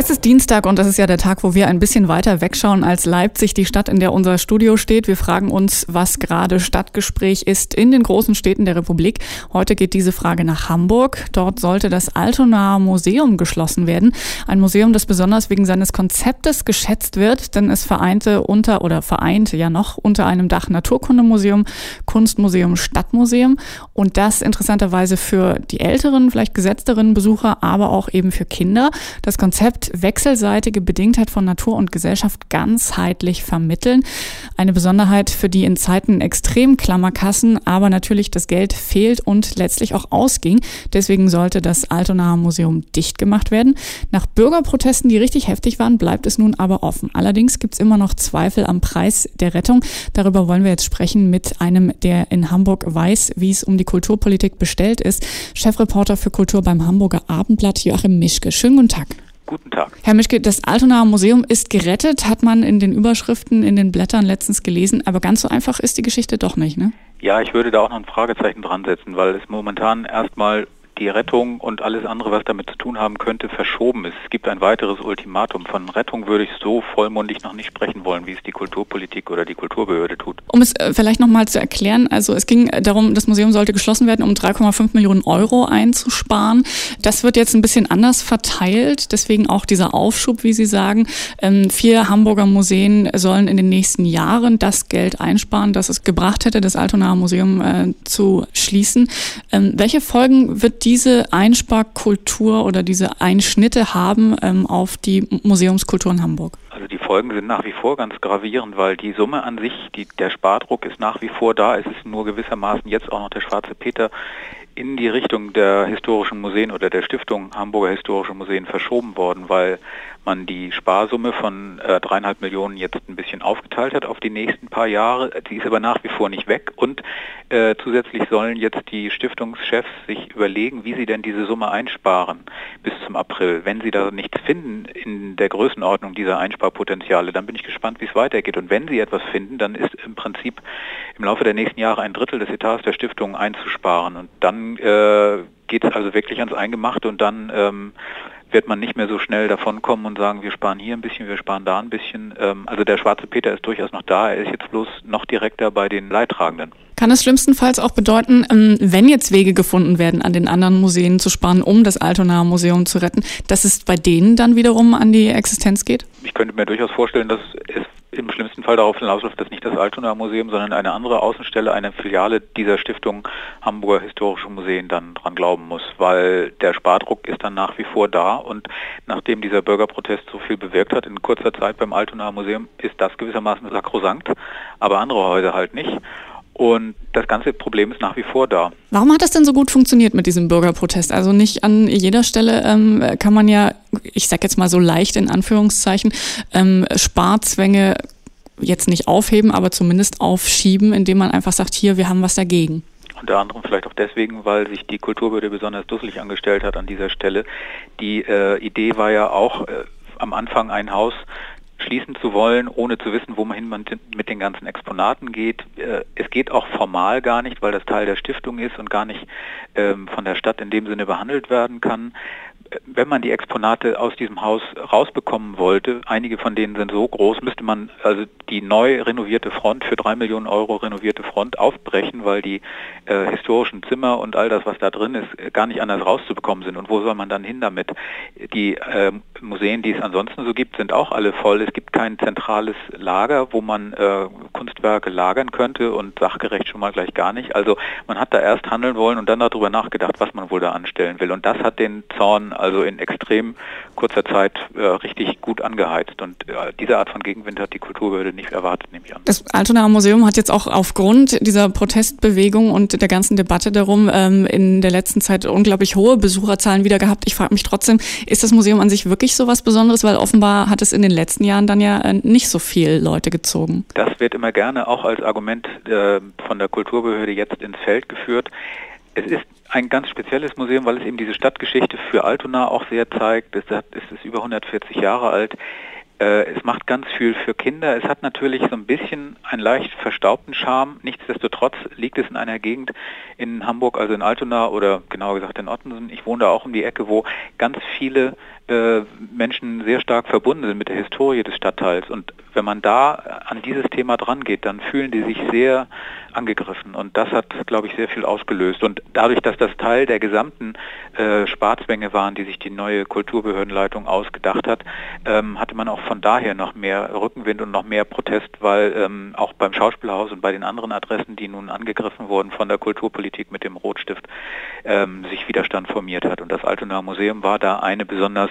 Es ist Dienstag und das ist ja der Tag, wo wir ein bisschen weiter wegschauen als Leipzig, die Stadt, in der unser Studio steht. Wir fragen uns, was gerade Stadtgespräch ist in den großen Städten der Republik. Heute geht diese Frage nach Hamburg. Dort sollte das Altonaer Museum geschlossen werden. Ein Museum, das besonders wegen seines Konzeptes geschätzt wird, denn es vereinte unter oder vereinte ja noch unter einem Dach Naturkundemuseum, Kunstmuseum, Stadtmuseum und das interessanterweise für die älteren, vielleicht gesetzteren Besucher, aber auch eben für Kinder. Das Konzept wechselseitige Bedingtheit von Natur und Gesellschaft ganzheitlich vermitteln. Eine Besonderheit, für die in Zeiten extrem Klammerkassen aber natürlich das Geld fehlt und letztlich auch ausging. Deswegen sollte das Altonaer Museum dicht gemacht werden. Nach Bürgerprotesten, die richtig heftig waren, bleibt es nun aber offen. Allerdings gibt es immer noch Zweifel am Preis der Rettung. Darüber wollen wir jetzt sprechen mit einem, der in Hamburg weiß, wie es um die Kulturpolitik bestellt ist. Chefreporter für Kultur beim Hamburger Abendblatt Joachim Mischke. Schönen guten Tag. Guten Tag. Herr Mischke, das Altonaer Museum ist gerettet, hat man in den Überschriften, in den Blättern letztens gelesen. Aber ganz so einfach ist die Geschichte doch nicht, ne? Ja, ich würde da auch noch ein Fragezeichen dran setzen, weil es momentan erstmal die Rettung und alles andere, was damit zu tun haben könnte, verschoben ist. Es gibt ein weiteres Ultimatum. Von Rettung würde ich so vollmundig noch nicht sprechen wollen, wie es die Kulturpolitik oder die Kulturbehörde tut. Um es äh, vielleicht nochmal zu erklären, also es ging darum, das Museum sollte geschlossen werden, um 3,5 Millionen Euro einzusparen. Das wird jetzt ein bisschen anders verteilt, deswegen auch dieser Aufschub, wie Sie sagen. Ähm, vier Hamburger Museen sollen in den nächsten Jahren das Geld einsparen, das es gebracht hätte, das Altonaer Museum äh, zu schließen. Ähm, welche Folgen wird die diese Einsparkultur oder diese Einschnitte haben ähm, auf die Museumskultur in Hamburg? Also die Folgen sind nach wie vor ganz gravierend, weil die Summe an sich, die, der Spardruck ist nach wie vor da. Es ist nur gewissermaßen jetzt auch noch der schwarze Peter in die Richtung der historischen Museen oder der Stiftung Hamburger Historische Museen verschoben worden, weil man die Sparsumme von äh, dreieinhalb Millionen jetzt ein bisschen aufgeteilt hat auf die nächsten paar Jahre. Die ist aber nach wie vor nicht weg und äh, zusätzlich sollen jetzt die Stiftungschefs sich überlegen, wie sie denn diese Summe einsparen bis zum April. Wenn sie da nichts finden in der Größenordnung dieser Einsparpotenziale, dann bin ich gespannt, wie es weitergeht. Und wenn sie etwas finden, dann ist im Prinzip im Laufe der nächsten Jahre ein Drittel des Etats der Stiftung einzusparen. Und dann äh, geht es also wirklich ans Eingemachte und dann ähm, wird man nicht mehr so schnell davonkommen und sagen, wir sparen hier ein bisschen, wir sparen da ein bisschen. Ähm, also der schwarze Peter ist durchaus noch da, er ist jetzt bloß noch direkter bei den Leidtragenden. Kann es schlimmstenfalls auch bedeuten, ähm, wenn jetzt Wege gefunden werden, an den anderen Museen zu sparen, um das Altonaer Museum zu retten, dass es bei denen dann wiederum an die Existenz geht? Ich könnte mir durchaus vorstellen, dass es im schlimmsten Fall darauf hinausläuft, dass nicht das Altona Museum, sondern eine andere Außenstelle, eine Filiale dieser Stiftung Hamburger Historische Museen dann dran glauben muss, weil der Spardruck ist dann nach wie vor da und nachdem dieser Bürgerprotest so viel bewirkt hat in kurzer Zeit beim Altona Museum, ist das gewissermaßen sakrosankt, aber andere Häuser halt nicht. Und das ganze Problem ist nach wie vor da. Warum hat das denn so gut funktioniert mit diesem Bürgerprotest? Also nicht an jeder Stelle ähm, kann man ja, ich sag jetzt mal so leicht in Anführungszeichen, ähm, Sparzwänge jetzt nicht aufheben, aber zumindest aufschieben, indem man einfach sagt, hier, wir haben was dagegen. Unter anderem vielleicht auch deswegen, weil sich die Kulturbehörde besonders dusselig angestellt hat an dieser Stelle. Die äh, Idee war ja auch äh, am Anfang ein Haus schließen zu wollen, ohne zu wissen, wohin man mit den ganzen Exponaten geht. Äh, es geht auch formal gar nicht, weil das Teil der Stiftung ist und gar nicht ähm, von der Stadt in dem Sinne behandelt werden kann wenn man die Exponate aus diesem Haus rausbekommen wollte, einige von denen sind so groß, müsste man also die neu renovierte Front für drei Millionen Euro renovierte Front aufbrechen, weil die äh, historischen Zimmer und all das, was da drin ist, gar nicht anders rauszubekommen sind. Und wo soll man dann hin damit? Die äh, Museen, die es ansonsten so gibt, sind auch alle voll. Es gibt kein zentrales Lager, wo man äh, Kunstwerke lagern könnte und sachgerecht schon mal gleich gar nicht. Also man hat da erst handeln wollen und dann darüber nachgedacht, was man wohl da anstellen will. Und das hat den Zorn also in extrem kurzer Zeit äh, richtig gut angeheizt. Und äh, diese Art von Gegenwind hat die Kulturbehörde nicht erwartet, nehme ich an. Das Altonaer Museum hat jetzt auch aufgrund dieser Protestbewegung und der ganzen Debatte darum ähm, in der letzten Zeit unglaublich hohe Besucherzahlen wieder gehabt. Ich frage mich trotzdem, ist das Museum an sich wirklich so was Besonderes? Weil offenbar hat es in den letzten Jahren dann ja äh, nicht so viel Leute gezogen. Das wird immer gerne auch als Argument äh, von der Kulturbehörde jetzt ins Feld geführt. Es ist ein ganz spezielles Museum, weil es eben diese Stadtgeschichte für Altona auch sehr zeigt. Es ist über 140 Jahre alt. Äh, es macht ganz viel für Kinder. Es hat natürlich so ein bisschen einen leicht verstaubten Charme. Nichtsdestotrotz liegt es in einer Gegend in Hamburg, also in Altona oder genauer gesagt in Ottensen. Ich wohne da auch um die Ecke, wo ganz viele äh, Menschen sehr stark verbunden sind mit der Historie des Stadtteils. Und wenn man da an dieses Thema dran geht, dann fühlen die sich sehr angegriffen. Und das hat, glaube ich, sehr viel ausgelöst. Und dadurch, dass das Teil der gesamten äh, Sparzwänge waren, die sich die neue Kulturbehördenleitung ausgedacht hat, ähm, hatte man auch von daher noch mehr Rückenwind und noch mehr Protest, weil ähm, auch beim Schauspielhaus und bei den anderen Adressen, die nun angegriffen wurden von der Kulturpolitik mit dem Rotstift, ähm, sich Widerstand formiert hat. Und das Altonaer Museum war da eine besonders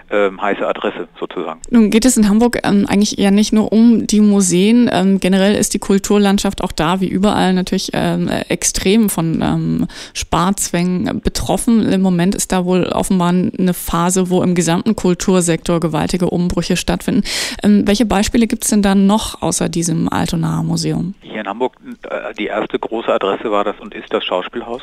ähm, heiße Adresse sozusagen. Nun geht es in Hamburg ähm, eigentlich eher nicht nur um die Museen. Ähm, generell ist die Kulturlandschaft auch da, wie überall, natürlich ähm, extrem von ähm, Sparzwängen betroffen. Im Moment ist da wohl offenbar eine Phase, wo im gesamten Kultursektor gewaltige Umbrüche stattfinden. Ähm, welche Beispiele gibt es denn da noch außer diesem Altonaer Museum? Hier in Hamburg äh, die erste große Adresse war das und ist das Schauspielhaus,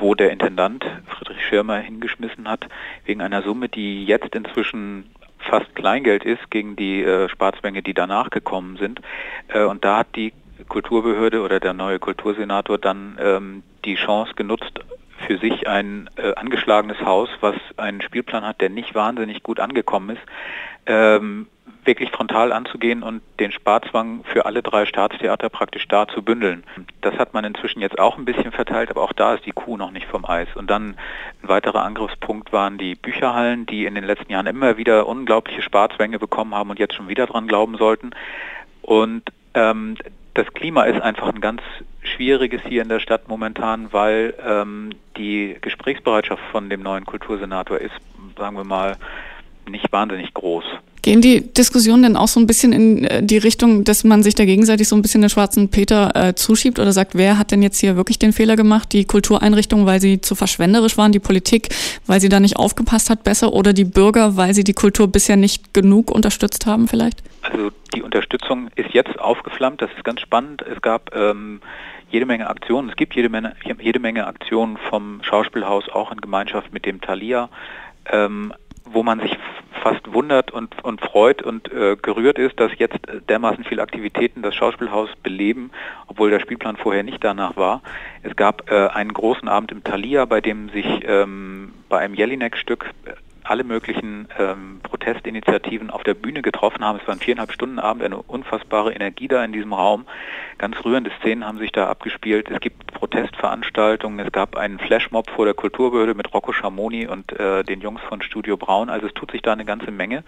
wo der Intendant Friedrich Schirmer hingeschmissen hat, wegen einer Summe, die jetzt jetzt inzwischen fast Kleingeld ist gegen die äh, Sparzwänge, die danach gekommen sind. Äh, und da hat die Kulturbehörde oder der neue Kultursenator dann ähm, die Chance genutzt, für sich ein äh, angeschlagenes Haus, was einen Spielplan hat, der nicht wahnsinnig gut angekommen ist, ähm, wirklich frontal anzugehen und den Sparzwang für alle drei Staatstheater praktisch da zu bündeln. Das hat man inzwischen jetzt auch ein bisschen verteilt, aber auch da ist die Kuh noch nicht vom Eis. Und dann ein weiterer Angriffspunkt waren die Bücherhallen, die in den letzten Jahren immer wieder unglaubliche Sparzwänge bekommen haben und jetzt schon wieder dran glauben sollten. Und ähm, das Klima ist einfach ein ganz schwieriges hier in der Stadt momentan, weil ähm, die Gesprächsbereitschaft von dem neuen Kultursenator ist, sagen wir mal, nicht wahnsinnig groß. Gehen die Diskussionen denn auch so ein bisschen in äh, die Richtung, dass man sich da gegenseitig so ein bisschen den schwarzen Peter äh, zuschiebt oder sagt, wer hat denn jetzt hier wirklich den Fehler gemacht? Die Kultureinrichtungen, weil sie zu verschwenderisch waren, die Politik, weil sie da nicht aufgepasst hat, besser oder die Bürger, weil sie die Kultur bisher nicht genug unterstützt haben vielleicht? Also die Unterstützung ist jetzt aufgeflammt, das ist ganz spannend. Es gab ähm, jede Menge Aktionen, es gibt jede Menge, jede Menge Aktionen vom Schauspielhaus auch in Gemeinschaft mit dem Thalia. Ähm, wo man sich fast wundert und, und freut und äh, gerührt ist, dass jetzt dermaßen viele Aktivitäten das Schauspielhaus beleben, obwohl der Spielplan vorher nicht danach war. Es gab äh, einen großen Abend im Thalia, bei dem sich ähm, bei einem Jelinek-Stück alle möglichen ähm, Protestinitiativen auf der Bühne getroffen haben. Es war ein viereinhalb Stunden Abend, eine unfassbare Energie da in diesem Raum. Ganz rührende Szenen haben sich da abgespielt. Es gibt Protestveranstaltungen. Es gab einen Flashmob vor der Kulturbehörde mit Rocco Schamoni und äh, den Jungs von Studio Braun. Also es tut sich da eine ganze Menge.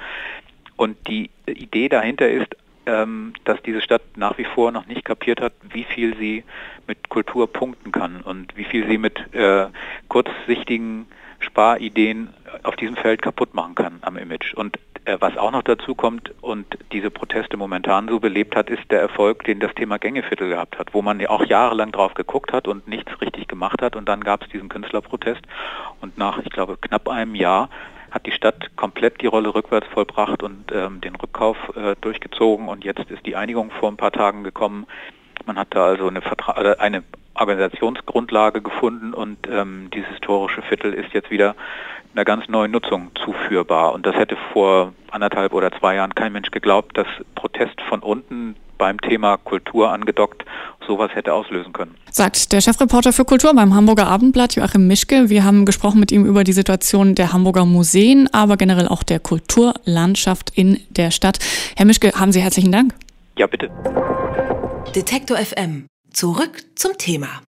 Und die Idee dahinter ist, ähm, dass diese Stadt nach wie vor noch nicht kapiert hat, wie viel sie mit Kultur punkten kann und wie viel sie mit äh, kurzsichtigen Sparideen auf diesem Feld kaputt machen kann am Image. Und äh, was auch noch dazu kommt und diese Proteste momentan so belebt hat, ist der Erfolg, den das Thema Gängeviertel gehabt hat, wo man ja auch jahrelang drauf geguckt hat und nichts richtig gemacht hat. Und dann gab es diesen Künstlerprotest. Und nach, ich glaube, knapp einem Jahr hat die Stadt komplett die Rolle rückwärts vollbracht und ähm, den Rückkauf äh, durchgezogen. Und jetzt ist die Einigung vor ein paar Tagen gekommen. Man hat da also eine, Vertra äh, eine Organisationsgrundlage gefunden und ähm, dieses historische Viertel ist jetzt wieder einer ganz neuen Nutzung zuführbar. Und das hätte vor anderthalb oder zwei Jahren kein Mensch geglaubt, dass Protest von unten beim Thema Kultur angedockt sowas hätte auslösen können. Sagt der Chefreporter für Kultur beim Hamburger Abendblatt, Joachim Mischke. Wir haben gesprochen mit ihm über die Situation der Hamburger Museen, aber generell auch der Kulturlandschaft in der Stadt. Herr Mischke, haben Sie herzlichen Dank. Ja, bitte. Detektor FM. Zurück zum Thema.